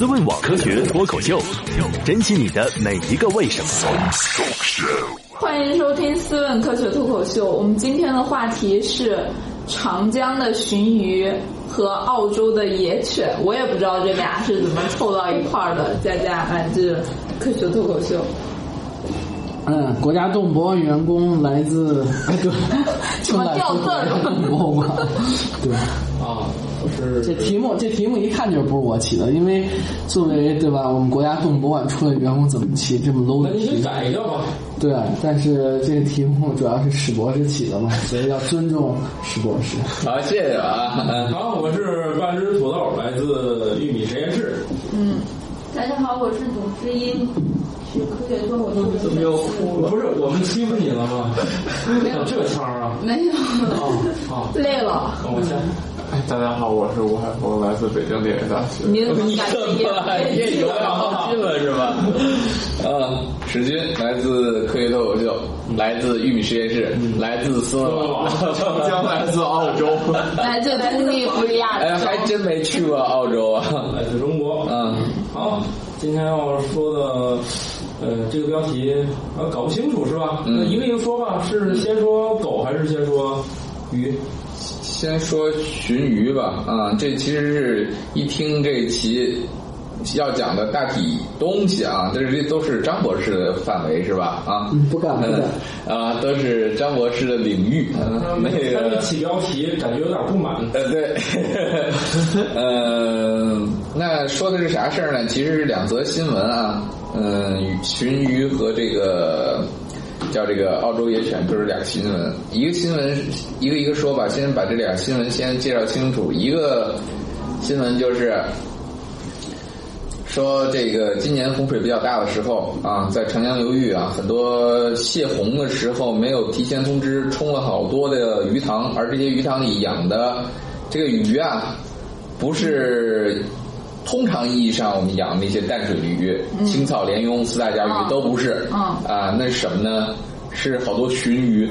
思问网科学脱口秀，珍惜你的每一个为什么。欢迎收听《思问科学脱口秀》。我们今天的话题是长江的鲟鱼和澳洲的野犬。我也不知道这俩是怎么凑到一块儿的。佳佳来自科学脱口秀。嗯，国家动物博物员工来自哎 对，什么掉字儿动物博物馆，对。这题目，这题目一看就不是我起的，因为作为对吧，我们国家动物博物馆出的员工怎么起这么 low 的题目？那你就改一个吧。对，但是这个题目主要是史博士起的嘛，所以要尊重史博士。好，谢谢啊。嗯好，我是半只土豆，来自玉米实验室。嗯，大家好，我是董知音，是科学脱口秀的怎么又哭了？不是我们欺负你了吗？没有这腔儿啊？没有，啊，累了。我先。大家好，我是吴海峰，来自北京电影大学。您怎么你感觉也有良心了是吧？啊，史军来自科学脱口秀，来自玉米实验室，来自斯文网，长江 来自澳洲。来自突尼弗利亚哎，还真没去过澳洲啊。来自中国。嗯，好，今天要说的，呃，这个标题啊搞不清楚是吧？嗯那一个一个说吧，是先说狗还是先说鱼？先说鲟鱼吧，啊，这其实是一听这期要讲的大体东西啊，这这都是张博士的范围是吧？啊，嗯不敢不敢嗯 啊，都是张博士的领域，嗯那个起标题感觉有点不满。呃，对，呃，那说的是啥事儿呢？其实是两则新闻啊，嗯、鲟鱼和这个叫这个澳洲野犬，就是俩新闻。一个新闻一个一个说吧，先把这俩新闻先介绍清楚。一个新闻就是。说这个今年洪水比较大的时候啊，在长江流域啊，很多泄洪的时候没有提前通知，冲了好多的鱼塘，而这些鱼塘里养的这个鱼啊，不是通常意义上我们养那些淡水鱼，青草鲢鳙、四大家鱼嗯。都不是，嗯。啊，那是什么呢？是好多鲟鱼。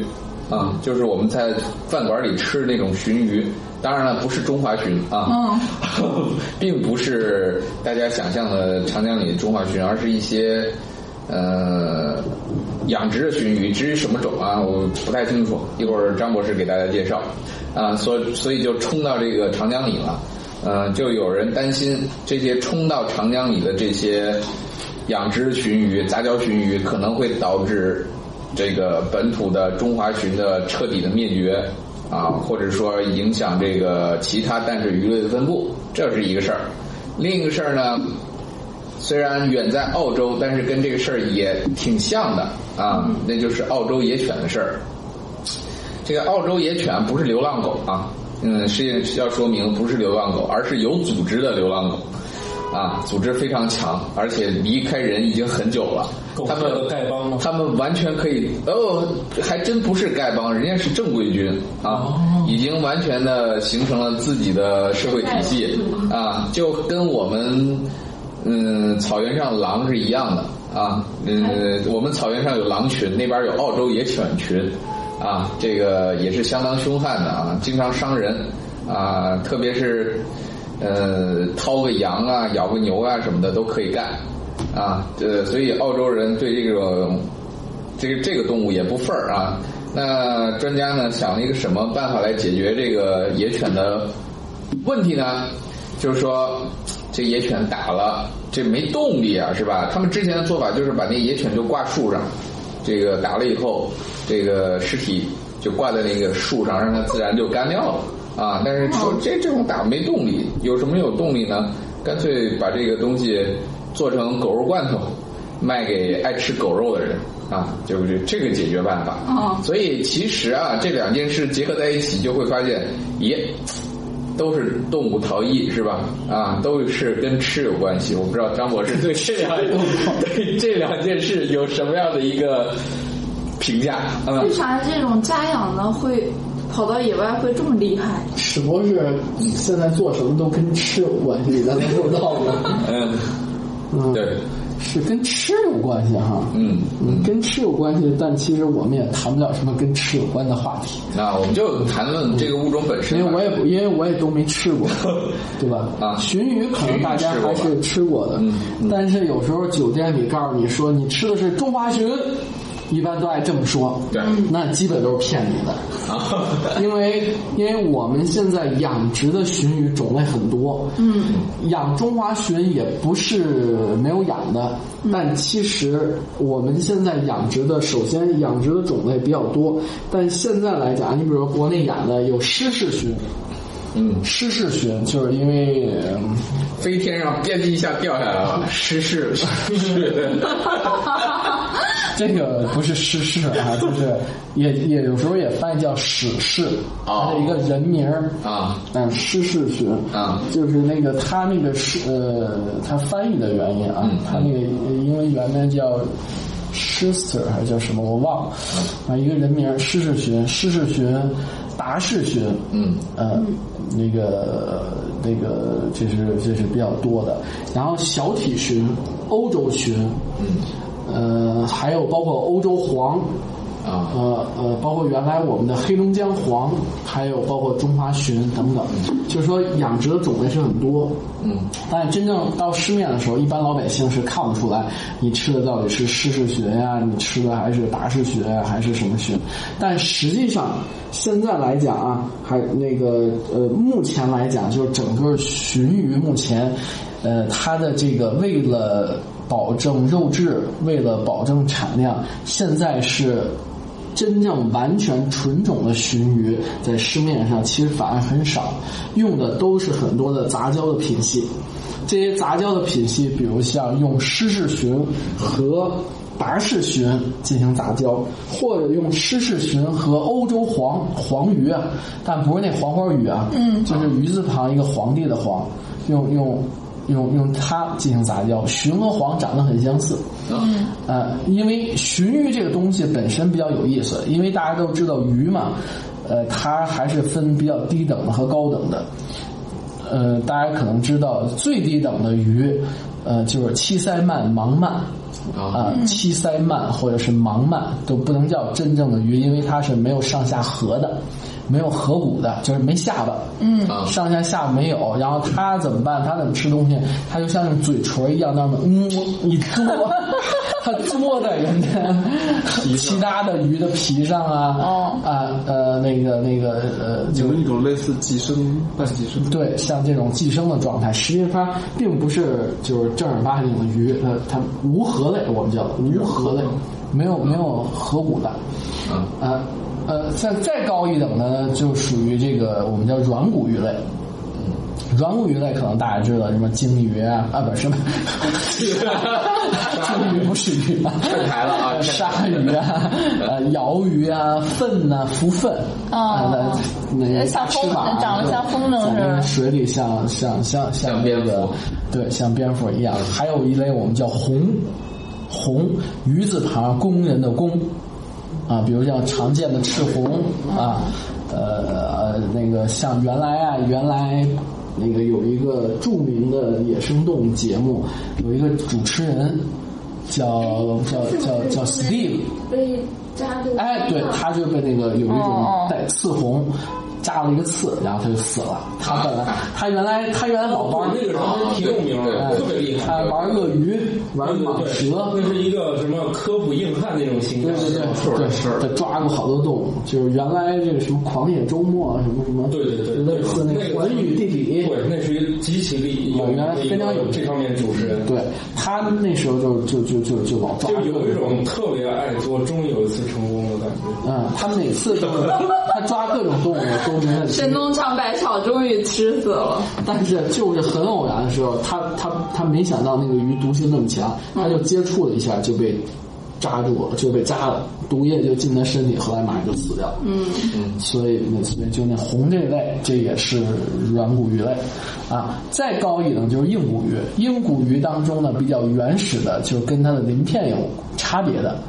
啊，就是我们在饭馆里吃的那种鲟鱼。当然了，不是中华鲟啊，并不是大家想象的长江里的中华鲟，而是一些呃养殖的鲟鱼。至于什么种啊，我不太清楚，一会儿张博士给大家介绍。啊。所所以就冲到这个长江里了，呃，就有人担心这些冲到长江里的这些养殖鲟鱼、杂交鲟鱼可能会导致这个本土的中华鲟的彻底的灭绝。啊，或者说影响这个其他淡水鱼类的分布，这是一个事儿。另一个事儿呢，虽然远在澳洲，但是跟这个事儿也挺像的啊，那就是澳洲野犬的事儿。这个澳洲野犬不是流浪狗啊，嗯，是要说明不是流浪狗，而是有组织的流浪狗。啊，组织非常强，而且离开人已经很久了。他们狗是丐帮吗他们完全可以哦，还真不是丐帮，人家是正规军啊，已经完全的形成了自己的社会体系啊，就跟我们嗯草原上狼是一样的啊，嗯，我们草原上有狼群，那边有澳洲野犬群啊，这个也是相当凶悍的啊，经常伤人啊，特别是。呃，掏个羊啊，咬个牛啊什么的都可以干，啊，呃，所以澳洲人对这种这个这个动物也不忿儿啊。那专家呢想了一个什么办法来解决这个野犬的问题呢？就是说，这野犬打了，这没动力啊，是吧？他们之前的做法就是把那野犬就挂树上，这个打了以后，这个尸体就挂在那个树上，让它自然就干掉了。啊，但是说这这种打没动力，有什么有动力呢？干脆把这个东西做成狗肉罐头，卖给爱吃狗肉的人啊，就是这个解决办法。哦所以其实啊，这两件事结合在一起，就会发现，耶，都是动物逃逸是吧？啊，都是跟吃有关系。我不知道张博士对这两对这两件事有什么样的一个评价啊？为啥这种家养的会跑到野外会这么厉害？史博士现在做什么都跟吃有关系，咱能不知道吗？嗯，嗯，对，是跟吃有关系哈。嗯嗯，跟吃有关系，但其实我们也谈不了什么跟吃有关的话题，啊我们就谈论这个物种本身。因为我也因为我也都没吃过，对吧？啊鲟鱼可能大家还是吃过的，但是有时候酒店里告诉你说你吃的是中华鲟。一般都爱这么说，对。那基本都是骗你的，啊，因为因为我们现在养殖的鲟鱼种类很多，嗯，养中华鲟也不是没有养的，但其实我们现在养殖的，首先养殖的种类比较多，但现在来讲，你比如说国内养的有湿式鲟，嗯，湿式鲟就是因为。嗯飞天上吧唧一下掉下来了，失事是。这个不是诗事啊，就是也也有时候也翻译叫史事，它是一个人名儿啊，嗯，诗事学啊，就是那个他那个是呃，他翻译的原因啊，他那个英文原名叫 Schuster 还是叫什么我忘了。啊，一个人名施世学，施世学，达世学，嗯，呃，那个那个这是这是比较多的，然后小体鲟、欧洲鲟，嗯。呃，还有包括欧洲黄，啊，呃呃，包括原来我们的黑龙江黄，还有包括中华鲟等等，就是说养殖的种类是很多，嗯，但真正到市面的时候，一般老百姓是看不出来你吃的到底是湿式鲟呀，你吃的还是达氏鲟呀，还是什么鲟？但实际上现在来讲啊，还那个呃，目前来讲，就是整个鲟鱼目前，呃，它的这个为了保证肉质，为了保证产量，现在是真正完全纯种的鲟鱼在市面上其实反而很少，用的都是很多的杂交的品系。这些杂交的品系，比如像用湿式鲟和达氏鲟进行杂交，或者用湿式鲟和欧洲黄黄鱼啊，但不是那黄花鱼啊，嗯，就是鱼字旁一个皇帝的皇，用用。用用它进行杂交，鲟和黄长得很相似。嗯，呃，因为鲟鱼这个东西本身比较有意思，因为大家都知道鱼嘛，呃，它还是分比较低等的和高等的。呃，大家可能知道最低等的鱼，呃，就是七鳃鳗、盲鳗。啊，七鳃鳗或者是盲鳗都不能叫真正的鱼，因为它是没有上下颌的，没有颌骨的，就是没下巴。嗯，上下下没有。然后他怎么办？他怎么吃东西？他就像那嘴唇一样，那么嗯一嘬，它嘬在人家其他的鱼的皮上啊。哦啊呃那个那个呃，有一种类似寄生半寄生。对，像这种寄生的状态，实际上它并不是就是正儿八经的鱼，它它无颌类，我们叫无颌类，没有没有颌骨的。嗯呃呃，再再高一等的呢，就属于这个我们叫软骨鱼类。软骨鱼类可能大家知道，什么鲸鱼啊啊不是什么，鲸鱼不是鱼啊，站台了啊鲨鱼啊，呃鳐鱼啊，粪呐、浮粪啊，那那像风长得像风筝似的水里像像像像像蝙那个蝠对，像蝙蝠一样。还有一类我们叫红红鱼字旁工人的工啊，比如像常见的赤红啊，呃呃那个像原来啊原来。那个有一个著名的野生动物节目，有一个主持人叫叫叫叫 Steve，被扎的。哎，对，他就被那个有一种带刺红，扎了一个刺，然后他就死了。他本来他原来他原来老玩那个人还挺有名的，哎特别厉害。他玩鳄鱼，玩蟒蛇对，，那是一个什么科普硬汉那种形象。对对对对是，他抓过好多动物，就是原来这个什么狂野周末啊什么什么，对对对，类似那那个个环宇地理，对，那是一个极其厉害原来非常有这方面主持人。对他那时候就就就就就老抓就有一种特别爱做，终于有一次成功的感觉。嗯，他每次都 他抓各种动物都没问题，神农尝百草，终于吃死了。但是就是很偶然的时候，他他他没想到那个鱼毒性那么强，他就接触了一下就被扎住了，就被扎了，毒液就进他身体，后来马上就死掉了。嗯嗯，所以那所以就那红这类，这也是软骨鱼类啊。再高一等就是硬骨鱼，硬骨鱼当中呢比较原始的，就是跟它的鳞片有差别的。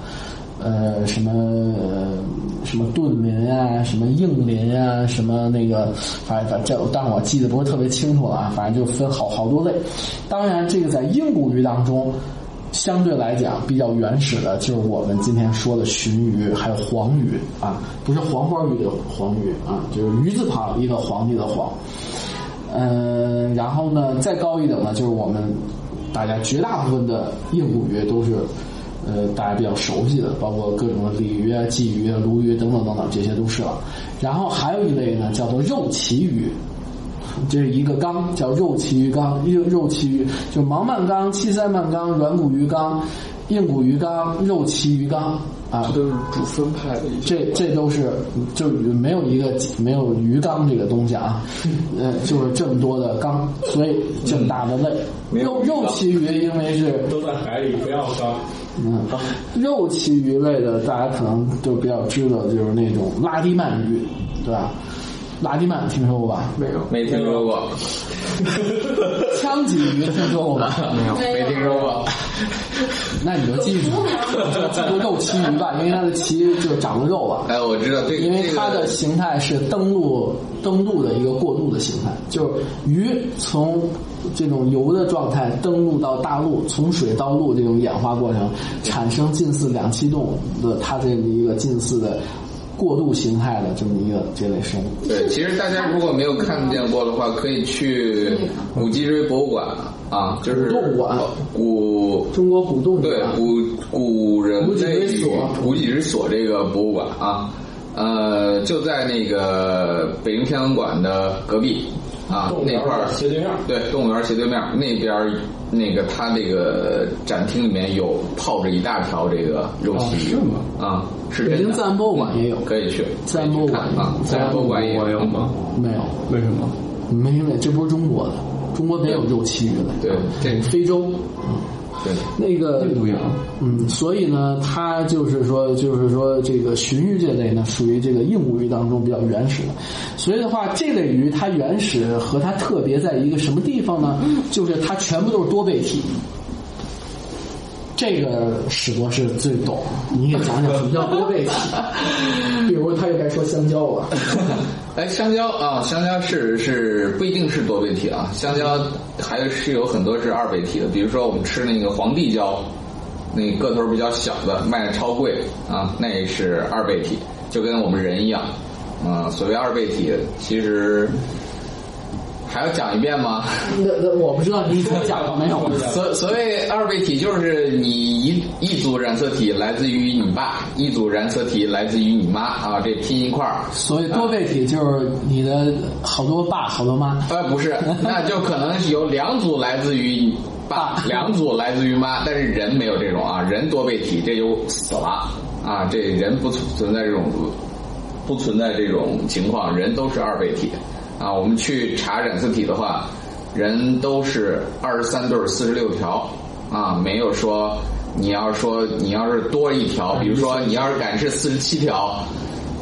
呃，什么呃什么盾鳞啊，什么硬鳞啊，什么那个，反正反正这，但我记得不是特别清楚了啊，反正就分好好多类。当然，这个在硬骨鱼当中，相对来讲比较原始的，就是我们今天说的鲟鱼，还有黄鱼啊，不是黄花鱼的黄鱼啊，就是鱼字旁一个皇帝的皇。嗯，然后呢，再高一等呢，就是我们大家绝大部分的硬骨鱼都是，呃，大家比较熟悉的，包括各种的鲤鱼啊、鲫鱼啊、鲈鱼等等等等，这些都是了。然后还有一类呢，叫做肉鳍鱼。这是一个缸，叫肉鳍鱼缸，肉肉鳍鱼就盲鳗缸、七鳃鳗缸、软骨鱼缸、硬骨鱼缸、肉鳍鱼缸啊这，都是主分派的一些。这这都是就没有一个没有鱼缸这个东西啊，呃，就是这么多的缸，所以这么大的类。肉肉鳍鱼因为是都在海里，不要缸。嗯，肉鳍鱼类的大家可能都比较知道，就是那种拉蒂曼鱼，对吧？拉蒂曼听说过吧？没有，没听说过，枪鲫鱼听说过吧？没有，没听说过。那你就记住，就记住肉鳍鱼吧，因为它的鳍就长了肉了。哎，我知道，对，因为这个它的形态是登陆登陆的一个过渡的形态，就是鱼从这种游的状态登陆到大陆，从水到陆这种演化过程，产生近似两栖动物的它这么一个近似的过渡形态的这么一个这类生物。对，其实大家如果没有看见过的话，可以去古脊椎博物馆啊，就是古动物馆。古中国古动物对古古人古脊类椎所。古脊椎所这个博物馆啊，呃，就在那个北京天文馆的隔壁啊动物园那块儿斜对面对，动物园斜对面那边儿那个他这个展厅里面有泡着一大条这个肉鳍鱼是吗啊，是北京自然博物馆也有，可以去自然博物馆啊，自然博物馆也我有吗？没有，为什么？没有，这不是中国的，中国没有肉鳍鱼的，对这非洲。对。那个印度洋嗯，所以呢，它就是说，就是说，这个鲟鱼这类呢，属于这个硬骨鱼当中比较原始的。所以的话，这类鱼它原始和它特别在一个什么地方呢？就是它全部都是多倍体。这个史博士最懂，你给讲讲什么叫多倍体？比如，他又该说香蕉了。哎，香蕉啊，香蕉是是不一定是多倍体啊，香蕉还是有很多是二倍体的，比如说我们吃那个皇帝蕉，那个头比较小的卖的超贵啊，那是二倍体，就跟我们人一样啊。所谓二倍体，其实还要讲一遍吗？那那我不知道你讲了没有？所所谓二倍体，就是你一一组染色体来自于你爸，一组染色体来自于你妈啊，这拼一块儿。所以多倍体就是你的好多爸好多妈。呃，不是，那就可能是有两组来自于爸，两组来自于妈，但是人没有这种啊，人多倍体，这就死了啊，这人不存存在这种不存在这种情况，人都是二倍体啊。我们去查染色体的话，人都是二十三对四十六条啊，没有说你要说你要是多一条，比如说你要是敢是四十七条。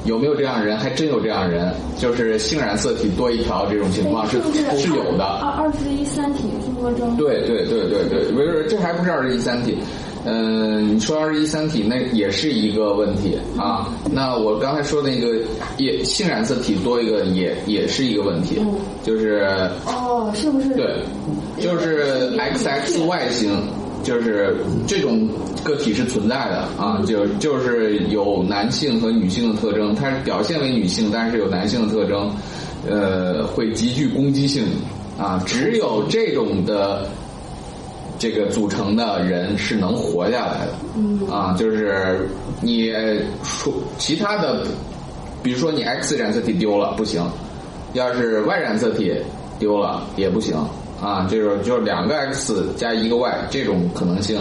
有没有这样的人？还真有这样的人，就是性染色体多一条这种情况是是是有的。二二十一三体综合征？对对对对对，不是，这还不是二十一三体。嗯、你说二十一三体那也是一个问题啊。那我刚才说那个也性染色体多一个也也是一个问题，就是哦，是不是？对，就是 XXY 型，就是这种个体是存在的啊，就就是有男性和女性的特征，它表现为女性，但是有男性的特征，呃，会极具攻击性啊，只有这种的。这个组成的人是能活下来的，嗯。啊，就是你说其他的，比如说你 X 染色体丢了不行，要是 Y 染色体丢了也不行。啊，就是就是两个 X 加一个 Y 这种可能性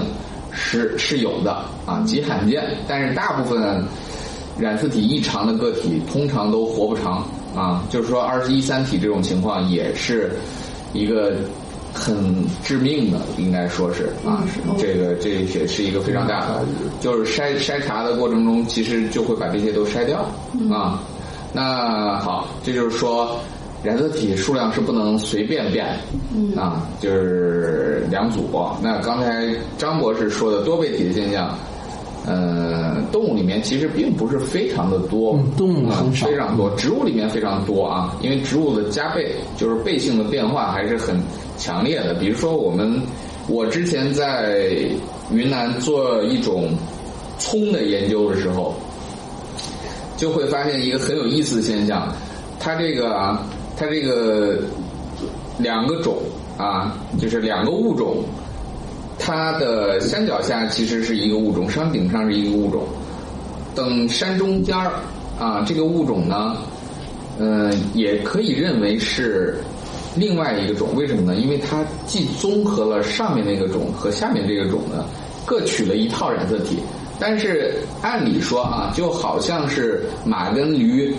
是是有的啊，极罕见，但是大部分染色体异常的个体通常都活不长啊，就是说二十一三体这种情况也是一个。很致命的，应该说是啊，是这个这也是一个非常大的，就是筛筛查的过程中，其实就会把这些都筛掉啊。那好，这就是说染色体数量是不能随便变啊，就是两组。那刚才张博士说的多倍体的现象。呃，动物里面其实并不是非常的多，嗯动物啊很少非常多，植物里面非常多啊，因为植物的加倍就是倍性的变化还是很强烈的。比如说我们我之前在云南做一种葱的研究的时候，就会发现一个很有意思的现象，它这个啊，它这个两个种啊，就是两个物种，它的山脚下其实是一个物种，山顶上是一个物种，等山中间儿啊，这个物种呢，嗯、也可以认为是另外一个种，为什么呢？因为它既综合了上面那个种和下面这个种呢，各取了一套染色体。但是按理说啊，就好像是马跟驴，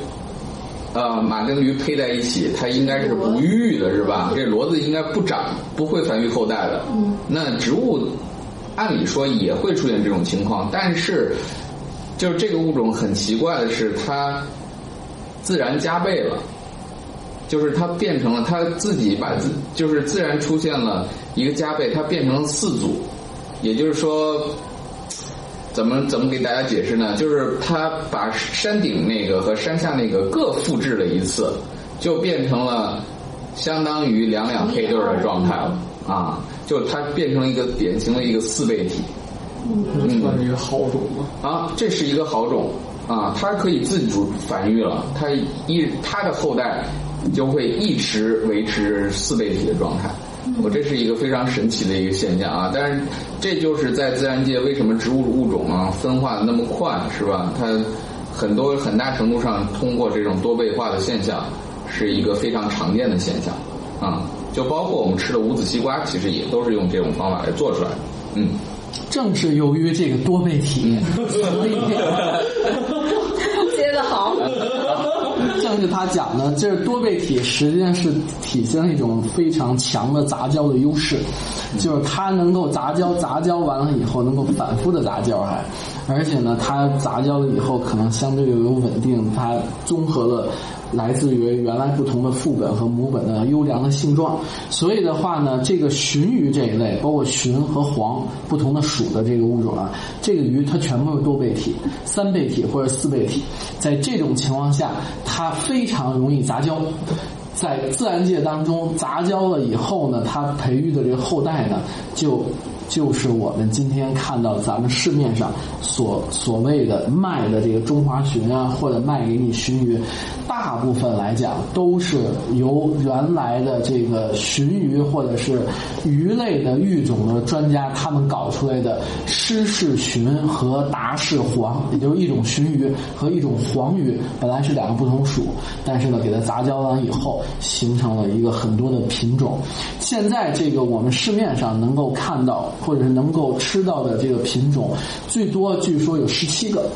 呃，马跟驴配在一起，它应该是不育的，是吧？这骡子应该不长，不会繁育后代的。那植物按理说也会出现这种情况，但是就是这个物种很奇怪的是，它自然加倍了。就是它变成了它自己把自就是自然出现了一个加倍，它变成了四组，也就是说，怎么怎么给大家解释呢？就是它把山顶那个和山下那个各复制了一次，就变成了相当于两两配对儿的状态了啊！就它变成了一个典型的一个四倍体。嗯算是一个好种吗？啊，这是一个好种啊，它可以自主繁育了，它一它的后代就会一直维持四倍体的状态。我这是一个非常神奇的一个现象啊！但是这就是在自然界为什么植物物种啊分化的那么快，是吧？它很多很大程度上通过这种多倍化的现象，是一个非常常见的现象啊。就包括我们吃的无籽西瓜，其实也都是用这种方法来做出来的。嗯。正是由于这个多倍体，所以 接得好，正是他讲的，这多倍体实际上是体现了一种非常强的杂交的优势，就是它能够杂交，杂交完了以后能够反复的杂交还，而且呢，它杂交了以后可能相对又有稳定，它综合了。来自于原来不同的父本和母本的优良的性状，所以的话呢，这个鲟鱼这一类，包括鲟和黄不同的属的这个物种啊，这个鱼它全部是多倍体、三倍体或者四倍体，在这种情况下，它非常容易杂交。在自然界当中，杂交了以后呢，它培育的这个后代呢，就就是我们今天看到咱们市面上所所谓的卖的这个中华鲟啊，或者卖给你鲟鱼，大部分来讲都是由原来的这个鲟鱼或者是鱼类的育种的专家他们搞出来的湿氏鲟和达氏黄，也就是一种鲟鱼和一种黄鱼，本来是两个不同属，但是呢，给它杂交完以后。形成了一个很多的品种，现在这个我们市面上能够看到或者是能够吃到的这个品种，最多据说有十七个。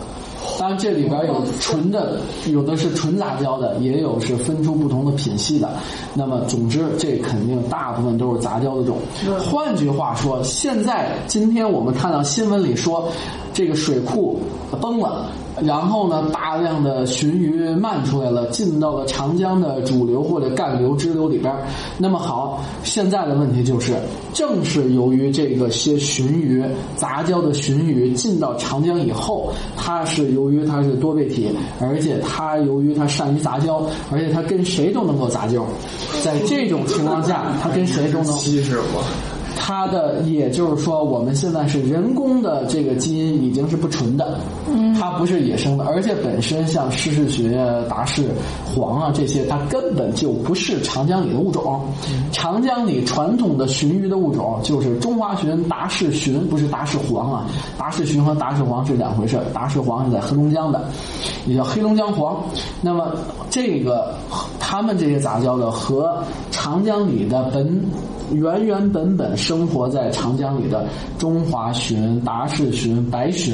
当然，这里边有纯的，有的是纯杂交的，也有是分出不同的品系的。那么，总之，这肯定大部分都是杂交的种。换句话说，现在今天我们看到新闻里说，这个水库崩了。然后呢，大量的鲟鱼漫出来了，进到了长江的主流或者干流、支流里边。那么好，现在的问题就是，正是由于这个些鲟鱼杂交的鲟鱼进到长江以后，它是由于它是多倍体，而且它由于它善于杂交，而且它跟谁都能够杂交。在这种情况下，它跟谁都能。稀释吗？它的也就是说，我们现在是人工的这个基因已经是不纯的，它不是野生的，而且本身像湿氏鲟啊、达氏黄啊这些，它根本就不是长江里的物种。长江里传统的鲟鱼的物种就是中华鲟、达氏鲟，不是达氏黄啊。达氏鲟和达氏黄是两回事，达氏黄是在黑龙江的，也叫黑龙江黄。那么这个他们这些杂交的和长江里的本。原原本本生活在长江里的中华鲟、达氏鲟、白鲟，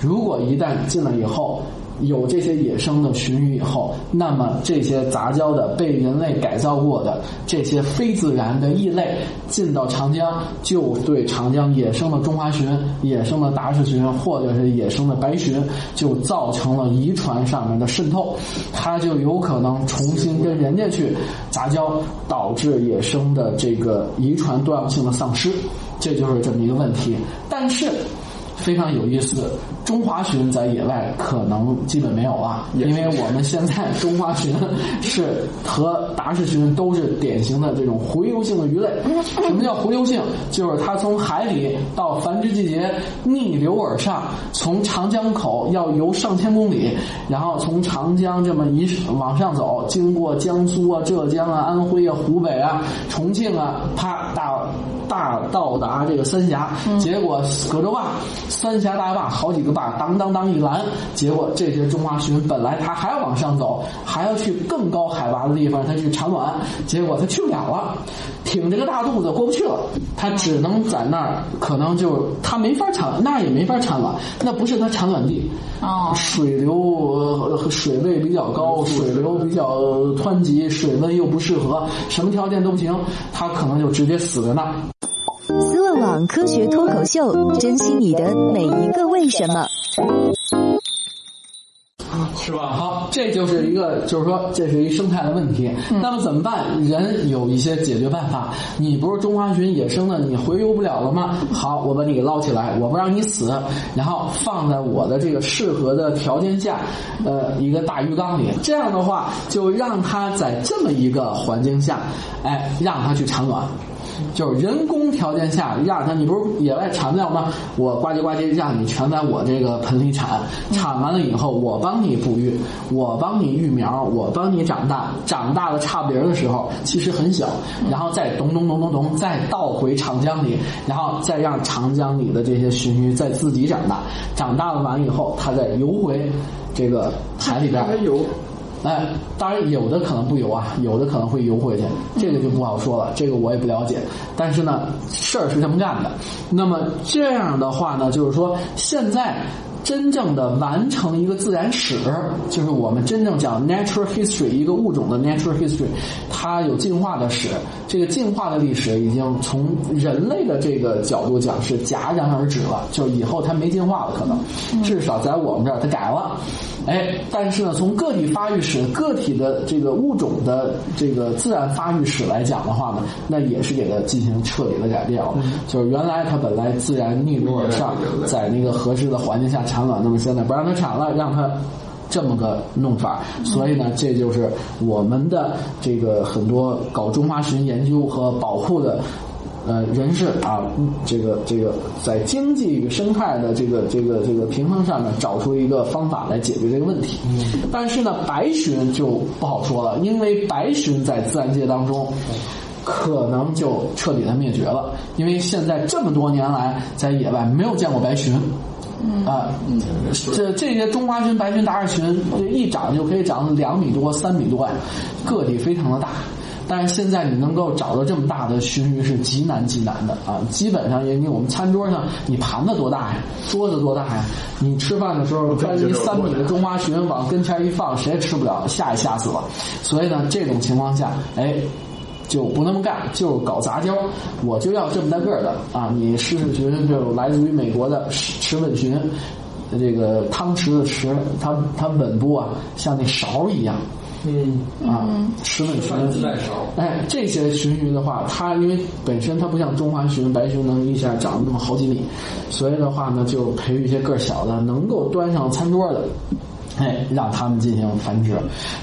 如果一旦进了以后，有这些野生的鲟鱼以后，那么这些杂交的、被人类改造过的这些非自然的异类进到长江，就对长江野生的中华鲟、野生的达氏鲟或者是野生的白鲟，就造成了遗传上面的渗透，它就有可能重新跟人家去杂交，导致野生的这个遗传多样性的丧失，这就是这么一个问题。但是。非常有意思，中华鲟在野外可能基本没有了，因为我们现在中华鲟是和达氏鲟都是典型的这种洄游性的鱼类。什么叫洄游性？就是它从海里到繁殖季节逆流而上，从长江口要游上千公里，然后从长江这么一往上走，经过江苏啊、浙江啊、安徽啊、湖北啊、重庆啊，啪大大到达这个三峡，结果葛洲坝、三峡大坝好几个坝，当当当一拦，结果这些中华鲟本来它还要往上走，还要去更高海拔的地方，它去产卵，结果它去不了了，挺着个大肚子过不去了，它只能在那儿，可能就它没法产，那也没法产卵，那不是它产卵地，哦水流呃水位比较高，水流比较湍急，水温又不适合，什么条件都不行，它可能就直接死在那儿。科学脱口秀，珍惜你的每一个为什么。是吧？好，这就是一个，就是说，这是一生态的问题。那么怎么办？人有一些解决办法。你不是中华鲟野生的，你回游不了了吗？好，我把你给捞起来，我不让你死，然后放在我的这个适合的条件下，呃，一个大鱼缸里。这样的话，就让它在这么一个环境下，哎，让它去产卵。就是人工条件下让它，你不是野外产不了吗？我呱唧呱唧让你全在我这个盆里产，产完了以后我帮你哺育，我帮你育苗，我帮你长大，长大了差不离儿的时候其实很小，然后再咚咚咚咚咚再倒回长江里，然后再让长江里的这些鲟鱼再自己长大，长大了完以后它再游回这个海里边儿。哎，当然有的可能不游啊，有的可能会游回去，这个就不好说了，这个我也不了解。但是呢，事儿是这么干的。那么这样的话呢，就是说现在。真正的完成一个自然史，就是我们真正讲 natural history 一个物种的 natural history，它有进化的史。这个进化的历史已经从人类的这个角度讲是戛然而止了，就是以后它没进化了，可能至少在我们这儿它改了。哎，但是呢，从个体发育史、个体的这个物种的这个自然发育史来讲的话呢，那也是给它进行彻底的改变了。就是原来它本来自然逆流而上，在那个合适的环境下产卵，那么现在不让它产了，让它。这么个弄法，所以呢，这就是我们的这个很多搞中华鲟研究和保护的。呃，人士啊，这个这个在经济与生态的这个这个这个平衡上面，找出一个方法来解决这个问题。但是呢，白鲟就不好说了，因为白鲟在自然界当中。可能就彻底的灭绝了，因为现在这么多年来在野外没有见过白鲟，啊，这这些中华鲟、白鲟、达尔鲟，这一长就可以长两米多、三米多呀，个体非常的大。但是现在你能够找到这么大的鲟鱼是极难极难的啊！基本上，也你我们餐桌上，你盘子多大呀？桌子多大呀？你吃饭的时候，端一三米的中华鲟往跟前一放，谁也吃不了，吓也吓死了。所以呢，这种情况下，哎。就不那么干，就搞杂交，我就要这么大个儿的啊！你狮氏鲟就来自于美国的齿吻鲟，这个汤匙的匙，它它吻部啊，像那勺一样。嗯啊，齿吻鲟自带勺。哎，这些鲟鱼的话，它因为本身它不像中华鲟、白鲟能一下长那么好几米，所以的话呢，就培育一些个儿小的，能够端上餐桌的。哎，让它们进行繁殖，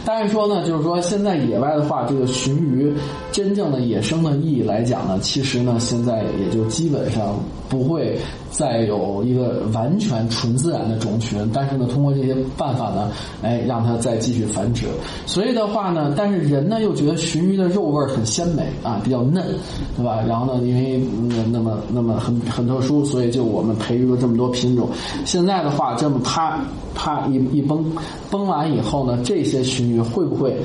但是说呢，就是说现在野外的话，这个鲟鱼真正的野生的意义来讲呢，其实呢，现在也就基本上不会再有一个完全纯自然的种群，但是呢，通过这些办法呢，哎，让它再继续繁殖。所以的话呢，但是人呢又觉得鲟鱼的肉味儿很鲜美啊，比较嫩，对吧？然后呢，因为嗯那么那么很很特殊，所以就我们培育了这么多品种。现在的话，这么啪啪一一崩。崩完以后呢，这些鲟鱼会不会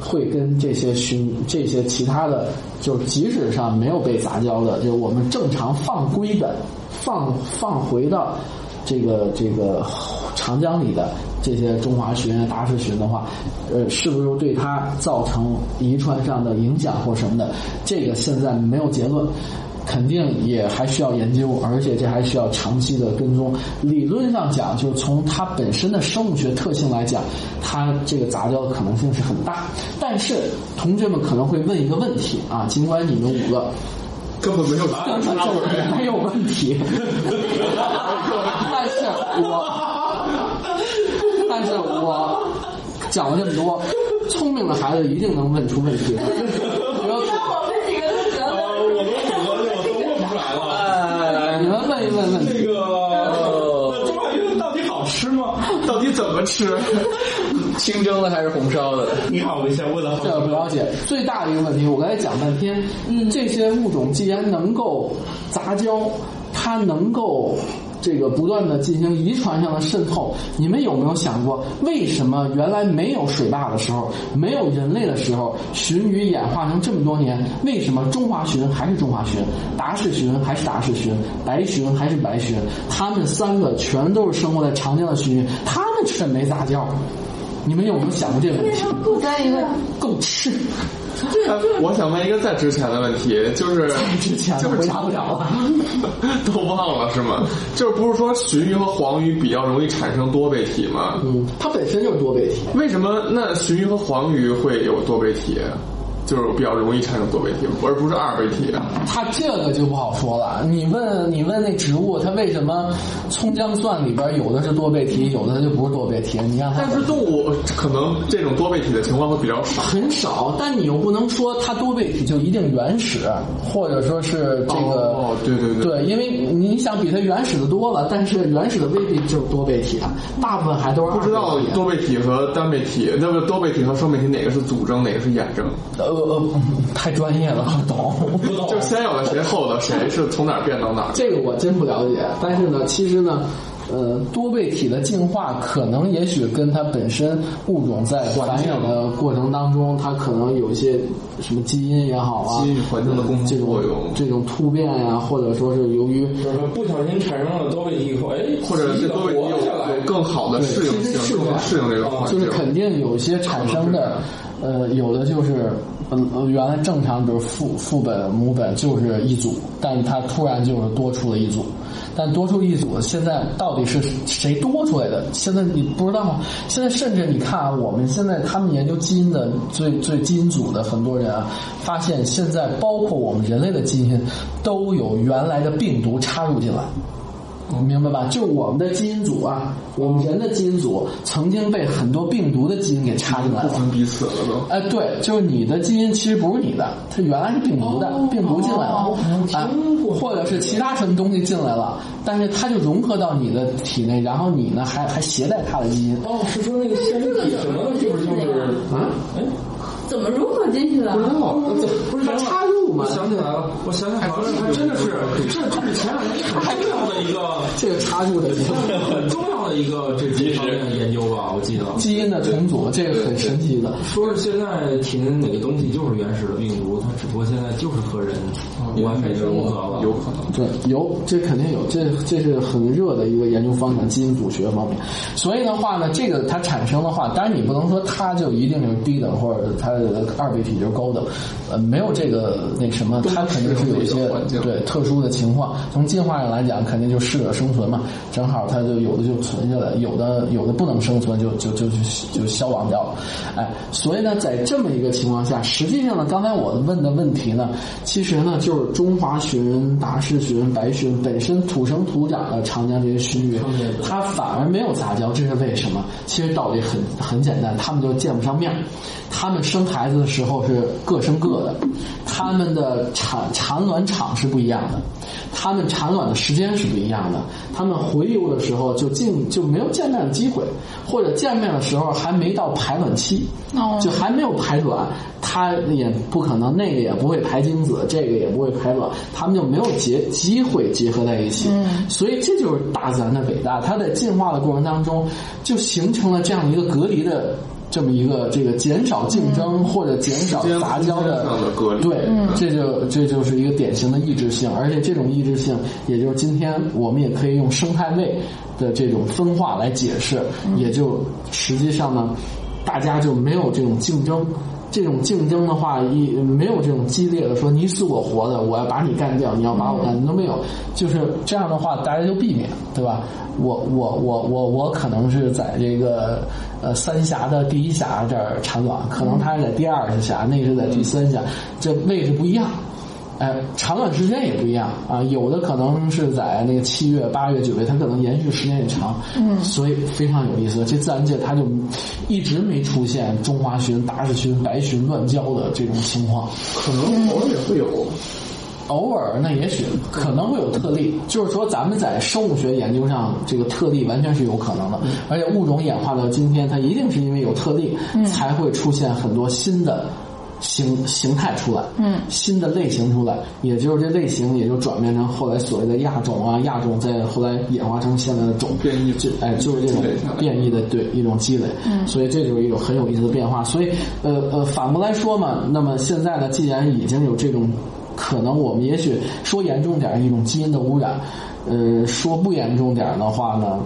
会跟这些鲟、这些其他的，就即使上没有被杂交的，就我们正常放归的、放放回到这个这个长江里的这些中华鲟、达氏鲟的话，呃，是不是对它造成遗传上的影响或什么的？这个现在没有结论。肯定也还需要研究，而且这还需要长期的跟踪。理论上讲，就从它本身的生物学特性来讲，它这个杂交的可能性是很大。但是同学们可能会问一个问题啊，尽管你们五个根本没有答案。根 本没有问题。但是我，但是我讲了这么多，聪明的孩子一定能问出问题来。比如我们几个都觉得我们几个我都问不出来了。哎你们问一问问题。这个那中华鱼到底好吃吗？到底怎么吃？清蒸的还是红烧的？你好我一下问了好这不了解。最大的一个问题，我刚才讲半天，嗯这些物种既然能够杂交，它能够这个不断的进行遗传上的渗透，你们有没有想过，为什么原来没有水坝的时候，没有人类的时候，鲟鱼演化成这么多年，为什么中华鲟还是中华鲟，达氏鲟还是达氏鲟，白鲟还是白鲟？它们三个全都是生活在长江的鲟鱼，它们吃没杂交。你们有没有想过这个问题？不在一个够吃。呃我想问一个再值钱的问题，就是之前就是查不了了。都忘了是吗？就是不是说鲟鱼和黄鱼比较容易产生多倍体吗？嗯，它本身就是多倍体。为什么那鲟鱼和黄鱼会有多倍体？就是比较容易产生多倍体，而不是二倍体。它这个就不好说了。你问你问那植物，它为什么葱姜蒜里边有的是多倍体，有的它就不是多倍体？你让它但是动物可能这种多倍体的情况会比较少。很少，但你又不能说它多倍体就一定原始，或者说是这个。哦，对对对，对，因为你想比它原始的多了，但是原始的未必就是多倍体啊，大部分还都是不知道二倍体多倍体和单倍体，那么多倍体和双倍体哪个是组征，哪个是衍征？呃呃，太专业了，不 懂。就先有的谁后的谁是从哪儿变到哪儿？这个我真不了解，但是呢，其实呢，呃，多倍体的进化可能也许跟它本身物种在繁衍的过程当中，它可能有一些什么基因也好啊，基因与环境的共同这种作用这种突变呀、或者说是由于就是说不小心产生了多倍体以后，哎，或者是多倍体有活下来有更好的适应性，适应这个环境。就是肯定有一些产生的，呃，有的就是，嗯、原来正常，比如父父本母本就是一组，但它突然就是多出了一组，但多出一组，现在到底是谁多出来的？现在你不知道。现在甚至你看啊，我们现在他们研究基因的最最基因组的很多人啊，发现现在包括我们人类的基因都有原来的病毒插入进来。你明白吧？就我们的基因组啊，我们人的基因组曾经被很多病毒的基因给插进来了。不分彼此了都。哎，对，就是你的基因其实不是你的，它原来是病毒的，病毒进来了，啊，或者是其他什么东西进来了，但是它就融合到你的体内，然后你呢还还携带它的基因。哦，是说那个纤维体什么是不是就是啊？哎，怎么融合进去的？不是它插入吗我？想起来了，我想起来了，好像还真的是，这这是前两年很重要的一个。这个差距的一个很重要的一个这这方面的研究吧，我记得。基因的重组，这个很神奇的。说是现在体内哪个东西就是原始的病毒，它只不过现在就是和人完美的融合了。有可能。对，有，这肯定有，这这是很热的一个研究方向，基因组学方面。所以的话呢，这个它产生的话，当然你不能说它就一定是低等，或者它的二倍体就是高等，呃，没有这个那什么，它肯定是有一些对特殊的情况。从进化上来讲，肯定就适者生存嘛，正好它就有的就存下来，有的有的不能生存就就就就就消亡掉了。哎，所以呢，在这么一个情况下，实际上呢，刚才我问的问题呢，其实呢就是中华鲟、达氏鲟、白鲟本身土生土长的长江这些鲟鱼，它反而没有杂交，这是为什么？其实道理很很简单，它们就见不上面儿。它们生孩子的时候是各生各的，它们的产产卵场是不一样的，它们产卵的时间是不一样的，它们回游的时候就进就没有见面的机会，或者见面的时候还没到排卵期，哦就还没有排卵，它也不可能那个也不会排精子，这个也不会排卵，它们就没有结机会结合在一起，所以这就是大自然的伟大，它在进化的过程当中就形成了这样一个隔离的。这么一个这个减少竞争或者减少杂交的隔离对，这就这就是一个典型的抑制性，而且这种抑制性，也就是今天我们也可以用生态位的这种分化来解释，也就实际上呢，大家就没有这种竞争。这种竞争的话，一没有这种激烈的说你死我活的，我要把你干掉，你要把我干，都没有。就是这样的话，大家就避免，对吧？我我我我我可能是在这个呃三峡的第一峡这儿产卵，可能他是在第二峡，那是在第三峡，这位置不一样。哎，长短时间也不一样啊，有的可能是在那个七月、八月、九月，它可能延续时间也长，嗯，所以非常有意思。这自然界它就一直没出现中华鲟、达氏鲟、白鲟乱交的这种情况，可能偶尔也会有。偶尔那也许可能会有特例，就是说咱们在生物学研究上，这个特例完全是有可能的，而且物种演化到今天，它一定是因为有特例，才会出现很多新的。形形态出来，嗯，新的类型出来，也就是这类型也就转变成后来所谓的亚种啊，亚种再后来演化成现在的种变异，就哎就是这种变异的对一种积累，嗯，所以这就是一种很有意思的变化。所以呃呃反过来说嘛，那么现在呢，既然已经有这种可能，我们也许说严重点一种基因的污染，呃说不严重点的话呢。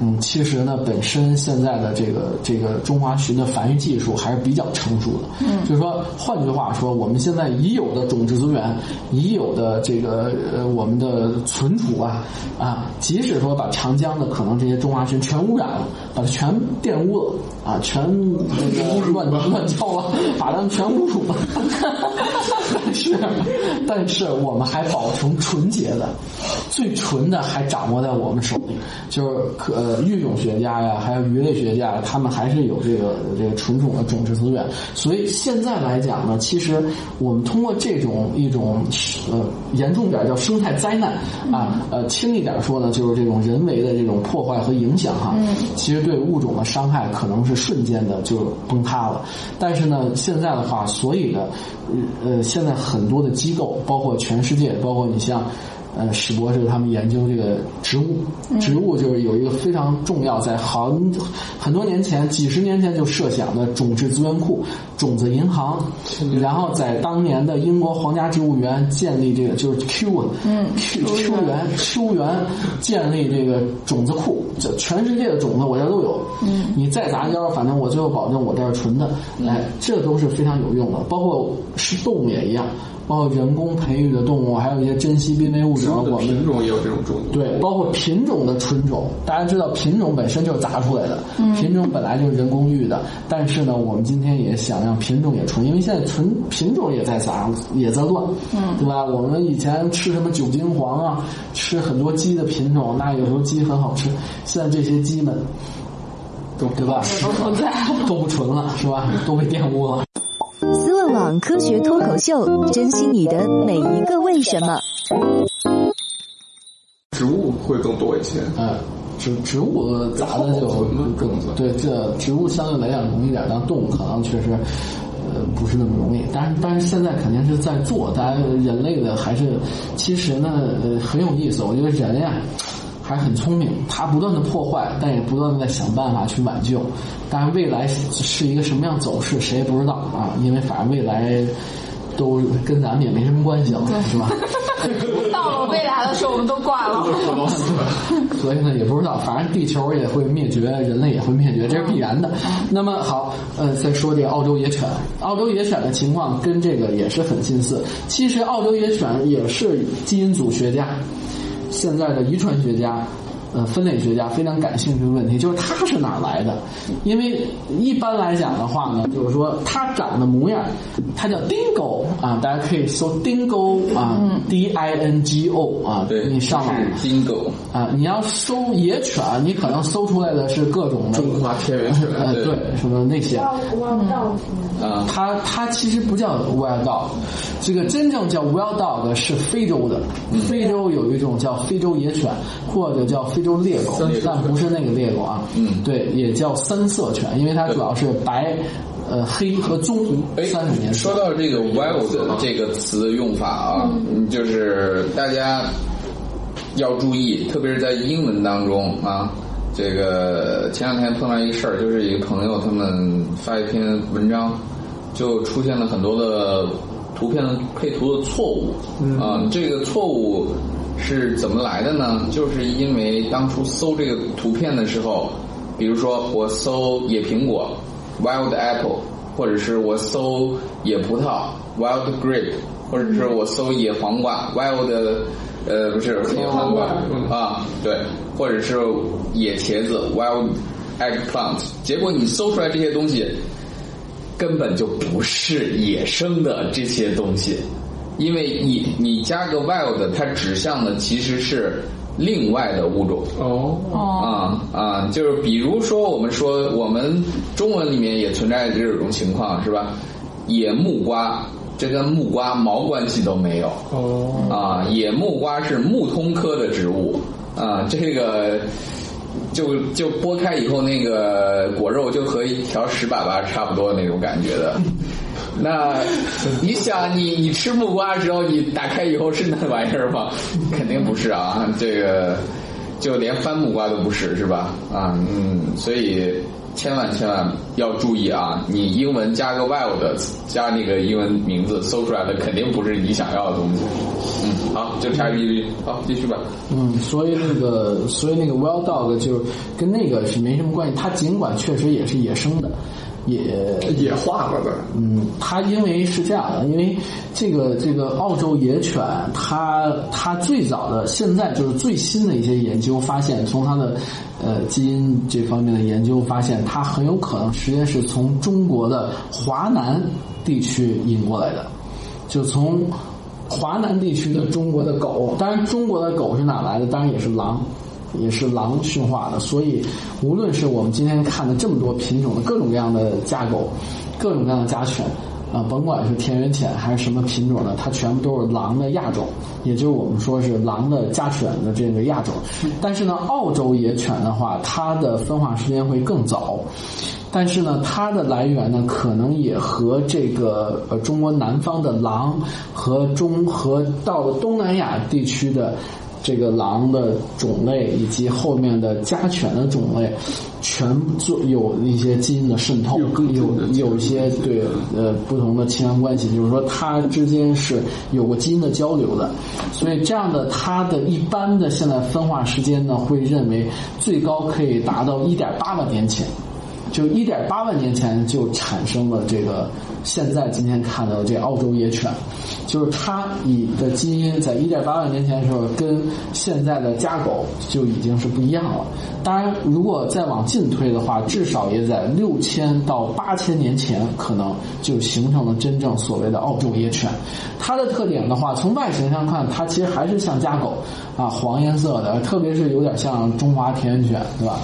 嗯，其实呢，本身现在的这个这个中华鲟的繁育技术还是比较成熟的。嗯，就是说，换句话说，我们现在已有的种质资源，已有的这个呃我们的存储啊啊，即使说把长江的可能这些中华鲟全污染了，把它全玷污了啊，全这个乱乱交了，把它们全污辱了。但是，但是我们还保存纯洁的，最纯的还掌握在我们手里，就是可。呃，育种学家呀，还有鱼类学家，他们还是有这个这个纯种的种质资源。所以现在来讲呢，其实我们通过这种一种呃严重点叫生态灾难啊，呃轻一点说呢，就是这种人为的这种破坏和影响哈。其实对物种的伤害可能是瞬间的就崩塌了。但是呢，现在的话，所以呢呃现在很多的机构，包括全世界，包括你像。呃，史博士他们研究这个植物，植物就是有一个非常重要，在很很多年前、几十年前就设想的种质资源库、种子银行，然后在当年的英国皇家植物园建立这个就是 Q，嗯，Q Q 园 Q 园建立这个种子库，这全世界的种子我这都有，嗯，你再杂交，反正我最后保证我这是纯的，来，这都是非常有用的，包括是动物也一样。包括人工培育的动物，还有一些珍稀濒危物种，我们品种也有这种种对，包括品种的纯种，大家知道品种本身就是杂出来的，品种本来就是人工育的。但是呢，我们今天也想让品种也纯，因为现在纯品种也在杂，也在乱，嗯，对吧？我们以前吃什么酒精黄啊，吃很多鸡的品种，那有时候鸡很好吃，现在这些鸡们都对吧？都不在，都不纯了，是吧？都被玷污了。网科学脱口秀，珍惜你的每一个为什么。植物会更多一些，嗯，植植物杂的就更对，这植物相对来讲容易点，但动物可能确实呃不是那么容易。但是但是现在肯定是在做，大家人类的还是其实呢呃很有意思。我觉得人呀还很聪明，他不断的破坏，但也不断的在想办法去挽救。但是未来是一个什么样走势，谁也不知道啊，因为反正未来都跟咱们也没什么关系了，是吧？到了未来的时候，我们都挂了。所以呢，也不知道，反正地球也会灭绝，人类也会灭绝，这是必然的。那么好，呃，再说这个澳洲野犬，澳洲野犬的情况跟这个也是很近似。其实澳洲野犬也是基因组学家，现在的遗传学家。呃，分类学家非常感兴趣的问题就是它是哪来的？因为一般来讲的话呢，就是说它长的模样，它叫 dingo 啊，大家可以搜 dingo 啊，d i n g o 啊，对，你上网 dingo 啊，你要搜野犬，你可能搜出来的是各种的中华田园犬，呃，对，什么那些。wild dog 啊，它它其实不叫 wild dog，这个真正叫 wild dog 是非洲的，非洲有一种叫非洲野犬，或者叫非洲猎狗，但不是那个猎狗啊，嗯对，也叫三色犬，因为它主要是白、呃黑和棕哎三种颜色。说到这个 wild 这个词的用法啊，嗯就是大家要注意，特别是在英文当中啊。这个前两天碰到一个事儿，就是一个朋友他们发一篇文章，就出现了很多的图片的配图的错误。啊，这个错误是怎么来的呢？就是因为当初搜这个图片的时候，比如说我搜野苹果 （wild apple），或者是我搜野葡萄 （wild grape），或者是我搜野黄瓜 （wild）。呃，不是野黄瓜啊，对，或者是野茄子 （wild eggplant）。结果你搜出来这些东西，根本就不是野生的这些东西，因为你你加个 wild，它指向的其实是另外的物种。哦，哦，啊啊，就是比如说，我们说我们中文里面也存在这种情况，是吧？野木瓜，这跟木瓜毛关系都没有。哦，啊，野木瓜是木通科的植物啊，这个就就剥开以后，那个果肉就和一条屎粑粑差不多那种感觉的。那你想，你你吃木瓜的时候，你打开以后是那玩意儿吗？肯定不是啊，这个就连番木瓜都不是，是吧？啊，嗯，所以千万千万要注意啊！你英文加个 wild，加那个英文名字搜出来的肯定不是你想要的东西。嗯，好，就差一句，好，继续吧。嗯，所以那个，所以那个 wild dog 就跟那个是没什么关系。它尽管确实也是野生的，也也化了的。嗯，它因为是这样的，因为这个这个澳洲野犬，它它最早的现在就是最新的一些研究发现，从它的呃基因这方面的研究发现，它很有可能实际上是从中国的华南地区引过来的，就从华南地区的中国的狗，当然中国的狗是哪来的？当然也是狼。也是狼驯化的，所以无论是我们今天看的这么多品种的各种各样的家狗，各种各样的家犬，啊，甭管是田园犬还是什么品种的，它全部都是狼的亚种，也就是我们说是狼的家犬的这个亚种。但是呢，澳洲野犬的话，它的分化时间会更早。但是呢，它的来源呢，可能也和这个呃中国南方的狼和中和到了东南亚地区的这个狼的种类以及后面的家犬的种类，全做有一些基因的渗透，有有有一些对呃不同的亲缘关系，就是说它之间是有过基因的交流的，所以这样的它的一般的现在分化时间呢，会认为最高可以达到一点八万年前。就一点八万年前就产生了这个现在今天看到的这澳洲野犬，就是它以的基因在一点八万年前的时候跟现在的家狗就已经是不一样了。当然，如果再往进推的话，至少也在六千到八千年前可能就形成了真正所谓的澳洲野犬。它的特点的话，从外形上看，它其实还是像家狗啊，黄颜色的，特别是有点像中华田园犬，对吧？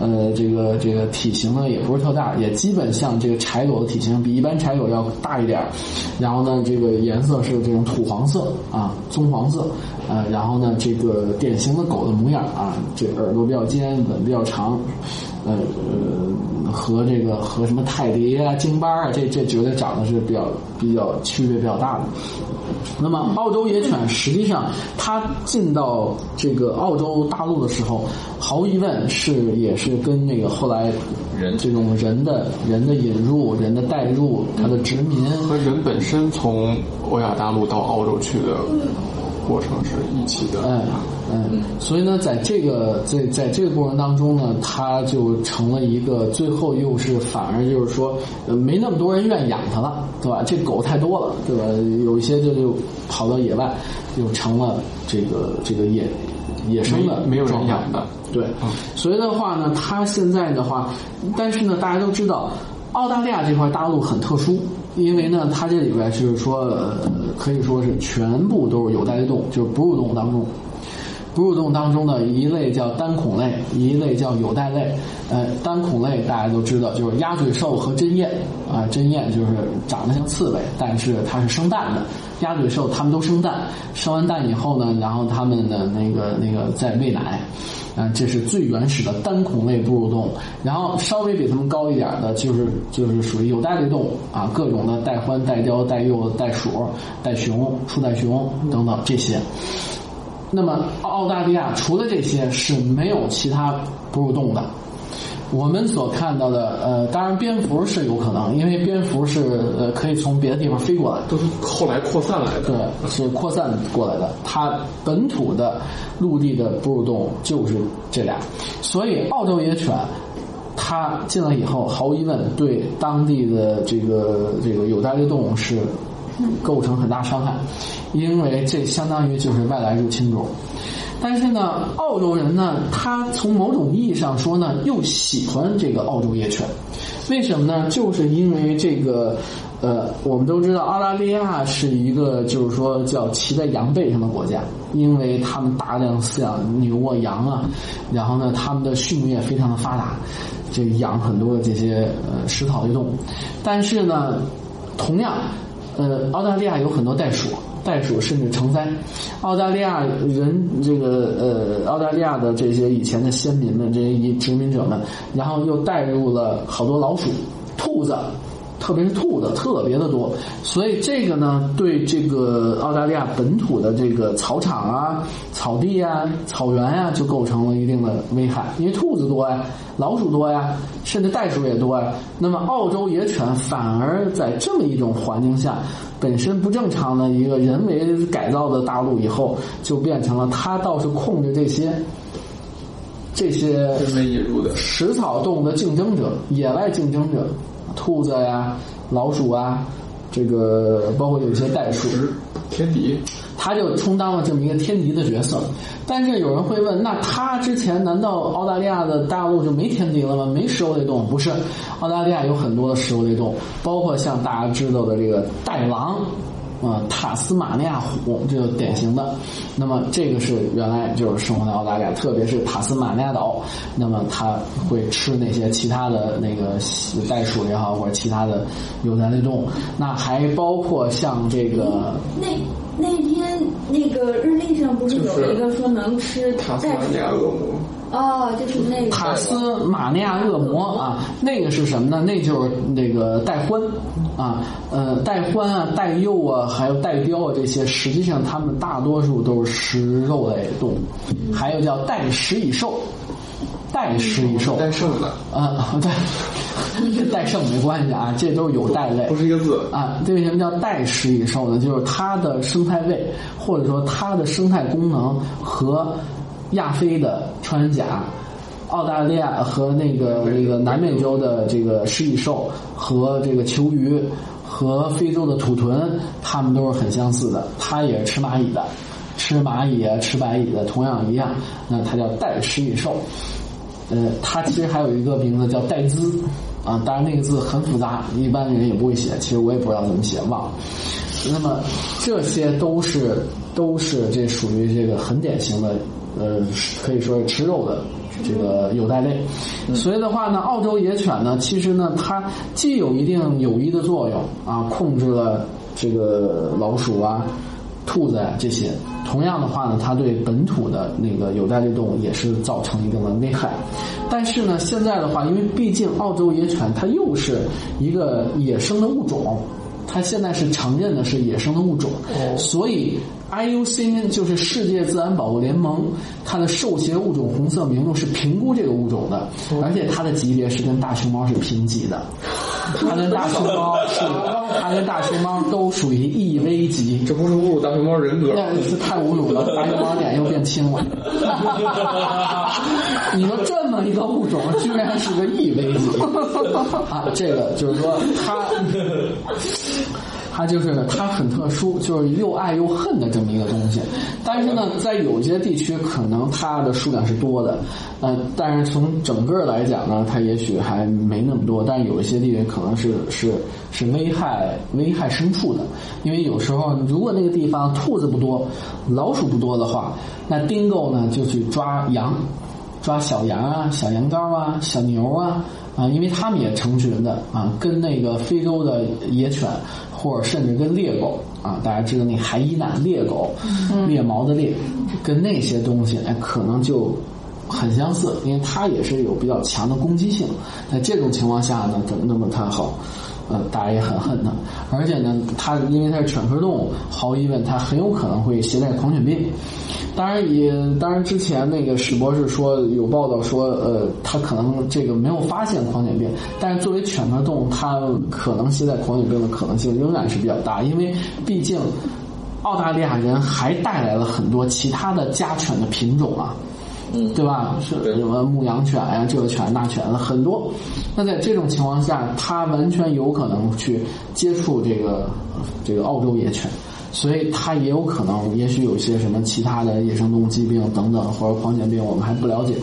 呃，这个这个体型呢也不是特大，也基本像这个柴狗的体型，比一般柴狗要大一点。然后呢，这个颜色是这种土黄色啊，棕黄色。呃，然后呢，这个典型的狗的模样啊，这耳朵比较尖，吻比较长，呃呃，和这个和什么泰迪啊、京巴啊，这这绝对长得是比较比较区别比较大的。那么，澳洲野犬实际上它进到这个澳洲大陆的时候，毫无疑问是也是跟那个后来人这种人的人的引入、人的带入、它的殖民和人本身从欧亚大陆到澳洲去的过程是一起的。嗯嗯，所以呢，在这个在在这个过程当中呢，它就成了一个最后又是反而就是说，呃，没那么多人愿意养它了，对吧？这狗太多了，对吧？有一些就就跑到野外，又成了这个这个野野生的没没有人养的。对，所以的话呢，它现在的话，但是呢，大家都知道，澳大利亚这块大陆很特殊，因为呢，它这里边就是说，可以说是全部都是有袋类动物，就是哺乳动物当中。哺乳动物当中的一类叫单孔类，一类叫有袋类。呃，单孔类大家都知道，就是鸭嘴兽和针鼹啊，针鼹就是长得像刺猬，但是它是生蛋的。鸭嘴兽它们都生蛋，生完蛋以后呢，然后它们的那个那个在喂奶。啊，这是最原始的单孔类哺乳动物。然后稍微比它们高一点的，就是就是属于有袋类动物啊，各种的带獾、带貂、带鼬、带鼠、带熊、初代熊等等这些。那么澳大利亚除了这些是没有其他哺乳动物的。我们所看到的，呃，当然蝙蝠是有可能，因为蝙蝠是呃可以从别的地方飞过来。都是后来扩散来的。对，是扩散过来的。它本土的陆地的哺乳动物就是这俩，所以澳洲野犬它进来以后，毫无疑问对当地的这个这个有袋类动物是构成很大伤害，因为这相当于就是外来入侵种。但是呢，澳洲人呢，他从某种意义上说呢，又喜欢这个澳洲野犬，为什么呢？就是因为这个，呃，我们都知道澳大利亚是一个就是说叫骑在羊背上的国家，因为他们大量饲养牛啊、羊啊，然后呢，他们的畜牧业非常的发达，这养很多的这些呃食草类动物。但是呢，同样，呃，澳大利亚有很多袋鼠。袋鼠甚至成灾，澳大利亚人这个呃，澳大利亚的这些以前的先民们，这些殖民者们，然后又带入了好多老鼠、兔子，特别是兔子特别的多，所以这个呢，对这个澳大利亚本土的这个草场啊、草地啊、草原啊，就构成了一定的危害，因为兔子多呀，老鼠多呀，甚至袋鼠也多呀。那么澳洲野犬反而在这么一种环境下。本身不正常的一个人为改造的大陆以后，就变成了它倒是控制这些这些人为引入的食草动物的竞争者、野外竞争者，兔子呀、老鼠啊，这个包括有一些袋鼠，天敌。他就充当了这么一个天敌的角色，但是有人会问，那他之前难道澳大利亚的大陆就没天敌了吗？没食肉类动物？不是，澳大利亚有很多的食肉类动物，包括像大家知道的这个袋狼，啊，塔斯马尼亚虎，这个典型的。那么这个是原来就是生活在澳大利亚，特别是塔斯马尼亚岛，那么它会吃那些其他的那个袋鼠也好，或者其他的有袋类动物。那还包括像这个那。那天那个日历上不是有一个说能吃塔斯马尼亚恶魔？哦，就是那个塔斯马尼亚恶魔啊，那个是什么呢？那就是那个袋獾啊，呃，袋獾啊，袋鼬啊，还有袋雕啊，这些实际上它们大多数都是食肉类动物，还有叫袋食蚁兽。代食蚁兽，代胜的啊，对，跟代胜没关系啊，这都是有袋类，不是一个字啊。这为什么叫代食蚁兽呢？就是它的生态位，或者说它的生态功能和亚非的穿山甲、澳大利亚和那个那个南美洲的这个食蚁兽和这个球鱼和非洲的土豚，它们都是很相似的。它也是吃蚂蚁的，吃蚂蚁啊，吃白蚁的，同样一样。那它叫代食蚁兽。呃，它其实还有一个名字叫戴兹，啊，当然那个字很复杂，一般人也不会写，其实我也不知道怎么写，忘了。那么这些都是都是这属于这个很典型的，呃，可以说是吃肉的这个有袋类。所以的话呢，澳洲野犬呢，其实呢，它既有一定有益的作用啊，控制了这个老鼠啊。兔子啊，这些同样的话呢，它对本土的那个有袋类动物也是造成一定的危害。但是呢，现在的话，因为毕竟澳洲野犬它又是一个野生的物种，它现在是承认的是野生的物种，所以 IUCN 就是世界自然保护联盟，它的受协物种红色名录是评估这个物种的，而且它的级别是跟大熊猫是平级的。它跟大熊猫是，它跟大熊猫都属于易危级。这不是侮辱大熊猫人格？那是太侮辱了！大熊猫脸又变青了。你说这么一个物种，居然是个易危级 啊！这个就是说它。它就是它很特殊，就是又爱又恨的这么一个东西。但是呢，在有些地区可能它的数量是多的，呃，但是从整个来讲呢，它也许还没那么多。但有一些地区可能是是是危害危害牲畜的，因为有时候如果那个地方兔子不多，老鼠不多的话，那丁狗呢就去抓羊，抓小羊啊、小羊羔啊、小牛啊啊，因为他们也成群的啊，跟那个非洲的野犬。或者甚至跟猎狗啊，大家知道那海伊娜猎狗，猎毛的猎，跟那些东西哎，可能就很相似，因为它也是有比较强的攻击性。在这种情况下呢，怎么那么它好？呃，大家也很恨它，而且呢，它因为它是犬科动物，毫无疑问，它很有可能会携带狂犬病。当然也，当然之前那个史博士说有报道说，呃，他可能这个没有发现狂犬病，但是作为犬科动物，它可能携带狂犬病的可能性仍然是比较大，因为毕竟澳大利亚人还带来了很多其他的家犬的品种啊。嗯，对吧？是什么牧羊犬呀，这个犬那犬的很多。那在这种情况下，它完全有可能去接触这个这个澳洲野犬。所以它也有可能，也许有些什么其他的野生动物疾病等等，或者狂犬病，我们还不了解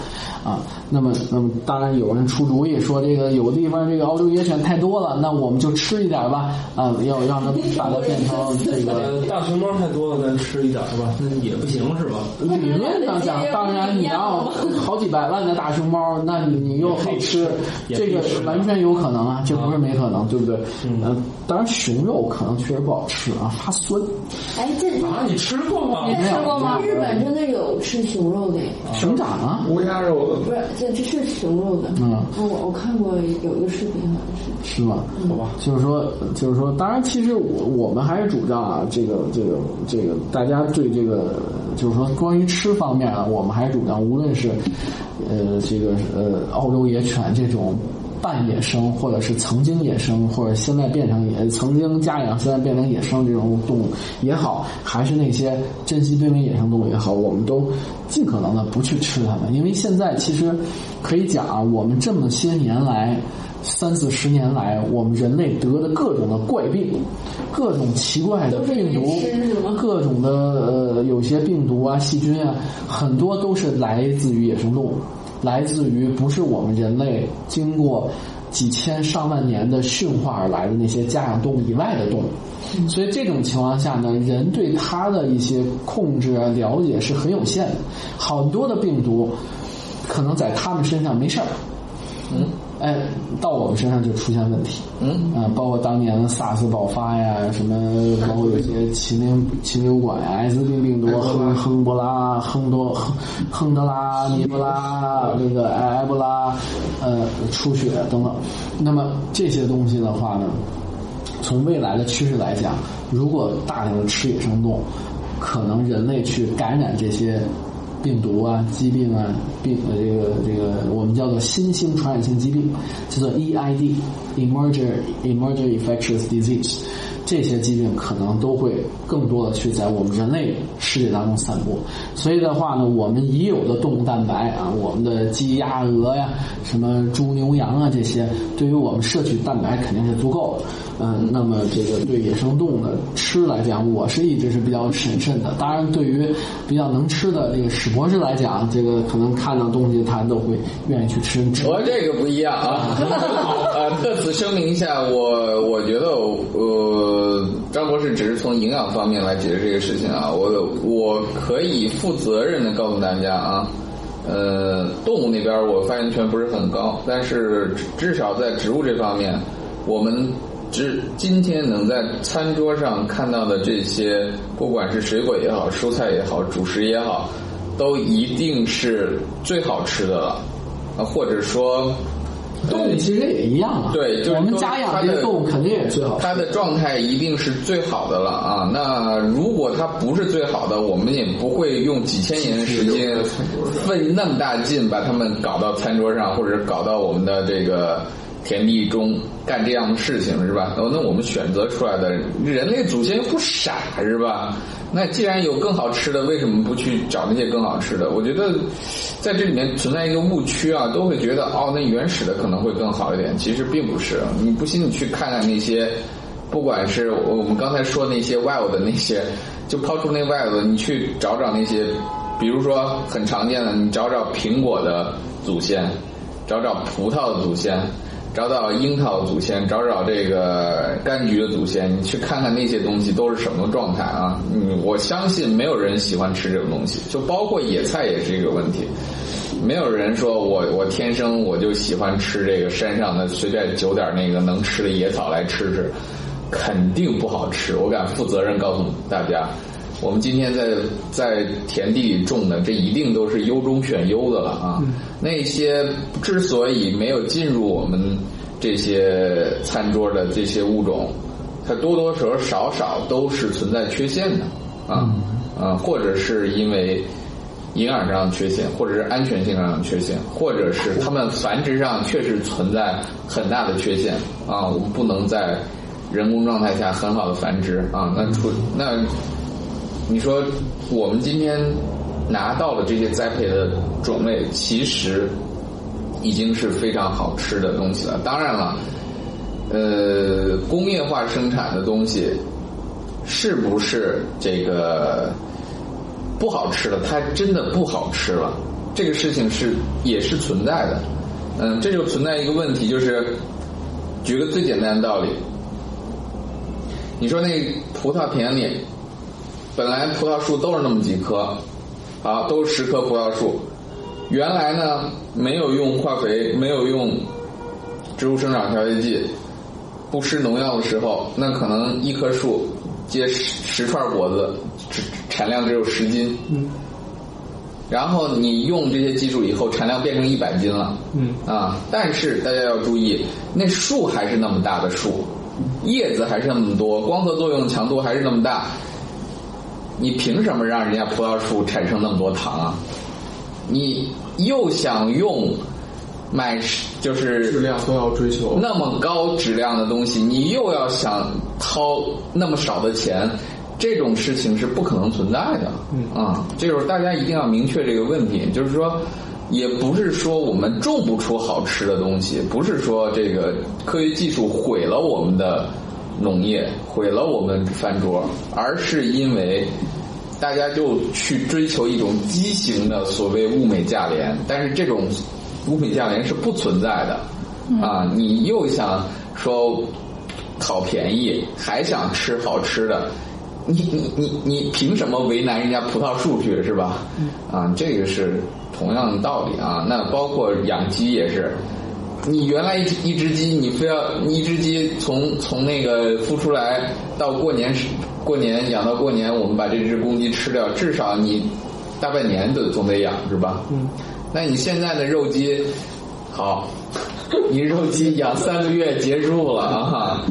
啊。那么，那么当然有人出主意说，这个有的地方这个澳洲野犬太多了，那我们就吃一点吧，啊，要让它把它变成这个。呃，大熊猫太多了，咱吃一点吧，那也不行是吧？理论上讲，当然你要好几百万的大熊猫，那你你又好吃，这个完全有可能啊，这不是没可能，对不对？嗯，当然熊肉可能确实不好吃啊，发酸。哎，这啊，你吃过吗？你吃过吗？日本真的有吃熊肉的，熊掌啊，乌鸦肉不是，这这是熊肉的。嗯，我我看过有一个视频，好像是。是吧？好吧，就是说，就是说，当然，其实我我们还是主张啊，这个这个这个，大家对这个，就是说，关于吃方面啊，我们还是主张，无论是呃这个呃澳洲野犬这种。半野生，或者是曾经野生，或者现在变成野，曾经家养，现在变成野生这种动物也好，还是那些珍稀濒危野生动物也好，我们都尽可能的不去吃它们，因为现在其实可以讲啊，我们这么些年来，三四十年来，我们人类得的各种的怪病，各种奇怪的病毒，各种的呃有些病毒啊、细菌啊，很多都是来自于野生动物。来自于不是我们人类经过几千上万年的驯化而来的那些家养动物以外的动物，所以这种情况下呢，人对它的一些控制啊、了解是很有限的。很多的病毒可能在他们身上没事儿，嗯，哎，到我们身上就出现问题，嗯啊，包括当年的 SARS 爆发呀，什么，包括有些禽流禽流感呀、艾滋病病毒、亨亨博拉、亨多、亨亨德拉、尼布拉、那个埃博拉，呃，出血等等。那么这些东西的话呢，从未来的趋势来讲，如果大量的吃野生动物，可能人类去感染这些。病毒啊、疾病啊、病呃这个这个我们叫做新兴传染性疾病，叫做 EID，Emerger Emerging Infectious Disease）。这些疾病可能都会更多的去在我们人类世界当中散布。所以的话呢，我们已有的动物蛋白啊，我们的鸡鸭鹅呀、什么猪牛羊啊这些，对于我们摄取蛋白肯定是足够的。嗯，那么这个对野生动物的吃来讲，我是一直是比较审慎的。当然，对于比较能吃的这个史博士来讲，这个可能看到东西他都会愿意去吃。我这个不一样啊，呃，特此声明一下，我我觉得呃，张博士只是从营养方面来解释这个事情啊，我我可以负责任的告诉大家啊，呃，动物那边我发言权不是很高，但是至少在植物这方面，我们。只今天能在餐桌上看到的这些，不管是水果也好，蔬菜也好，主食也好，都一定是最好吃的了，啊，或者说，动物其实也一样啊。对，就是我们家养这些动物肯定也最好。它的状态一定是最好的了啊！那如果它不是最好的，我们也不会用几千年的时间，费那么大劲把它们搞到餐桌上，或者搞到我们的这个。田地中干这样的事情是吧？那我们选择出来的人类祖先又不傻是吧？那既然有更好吃的，为什么不去找那些更好吃的？我觉得在这里面存在一个误区啊，都会觉得哦，那原始的可能会更好一点。其实并不是，你不信你去看看那些，不管是我们刚才说那些 wild 的那些，就抛出那 wild，你去找找那些，比如说很常见的，你找找苹果的祖先，找找葡萄的祖先。找找樱桃祖先，找找这个柑橘的祖先，你去看看那些东西都是什么状态啊？嗯，我相信没有人喜欢吃这种东西，就包括野菜也是一个问题。没有人说我我天生我就喜欢吃这个山上的随便揪点那个能吃的野草来吃吃，肯定不好吃。我敢负责任告诉大家，我们今天在在田地里种的，这一定都是优中选优的了啊。那些之所以没有进入我们这些餐桌的这些物种，它多多少少少都是存在缺陷的啊啊，或者是因为营养上的缺陷，或者是安全性上的缺陷，或者是它们繁殖上确实存在很大的缺陷啊，我们不能在人工状态下很好的繁殖啊。那出那你说我们今天。拿到了这些栽培的种类，其实已经是非常好吃的东西了。当然了，呃，工业化生产的东西是不是这个不好吃了？它真的不好吃了？这个事情是也是存在的。嗯，这就存在一个问题，就是举个最简单的道理，你说那葡萄田里本来葡萄树都是那么几棵，啊，都是十棵葡萄树，原来呢没有用化肥，没有用植物生长调节剂，不施农药的时候，那可能一棵树结十十串果子，只产量只有十斤。嗯。然后你用这些技术以后，产量变成一百斤了。嗯。啊，但是大家要注意，那树还是那么大的树，叶子还是那么多，光合作用强度还是那么大。你凭什么让人家葡萄树产生那么多糖啊？你又想用买就是质量都要追求那么高质量的东西，你又要想掏那么少的钱，这种事情是不可能存在的。嗯啊，这就是大家一定要明确这个问题，就是说，也不是说我们种不出好吃的东西，不是说这个科学技术毁了我们的农业，毁了我们饭桌，而是因为大家就去追求一种畸形的所谓物美价廉，但是这种物美价廉是不存在的。啊，你又想说讨便宜，还想吃好吃的，你你你你凭什么为难人家葡萄树去是吧？啊，这个是同样的道理啊。那包括养鸡也是，你原来一一只鸡，你非要一只鸡从从那个孵出来到过年时过年养到过年，我们把这只公鸡吃掉，至少你大半年都总得养是吧？嗯。那你现在的肉鸡，好，你肉鸡养三个月结束了啊，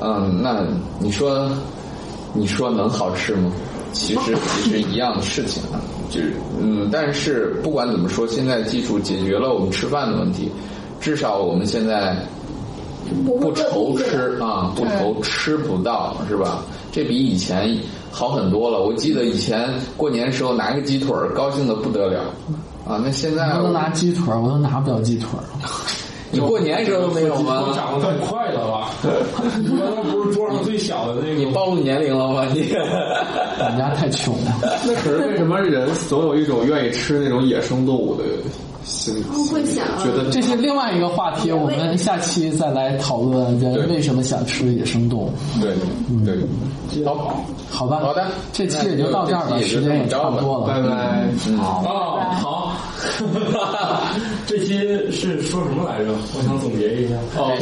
嗯，那你说，你说能好吃吗？其实其实一样的事情啊，就是嗯，但是不管怎么说，现在技术解决了我们吃饭的问题，至少我们现在不愁吃啊，不愁吃不到是吧？这比以前好很多了。我记得以前过年时候拿个鸡腿儿，高兴的不得了啊。那现在我都拿鸡腿儿，我都拿不了鸡腿儿。你过年时候都没有吗？长得太快了吧？原来不是桌上最小的那个？你暴露年龄了吗？你 我们家太穷了。那可是为什么人总有一种愿意吃那种野生动物的心理？会想觉得这是另外一个话题，我们下期再来讨论人为什么想吃野生动物。对对，好，好吧，好的，这期也就到这儿了，时间也差不多了。拜拜。好哦，好，这期是说什么来着？我想总结一下。哦，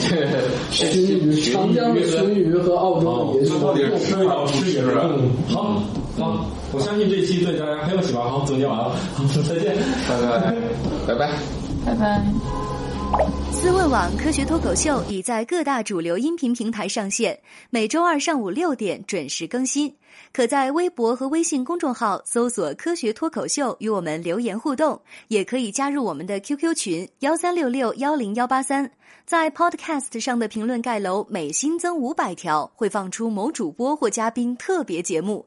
鲟鱼，长江的鲟鱼和澳洲的野到底熊。吃野嗯，好，好，我相信这期对大家很有启发。好，总结完了，好，再见，拜拜。拜拜。拜拜。思问网科学脱口秀已在各大主流音频平台上线，每周二上午六点准时更新。可在微博和微信公众号搜索“科学脱口秀”与我们留言互动，也可以加入我们的 QQ 群幺三六六幺零幺八三。在 Podcast 上的评论盖楼每新增五百条，会放出某主播或嘉宾特别节目，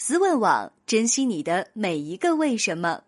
思问网，珍惜你的每一个为什么。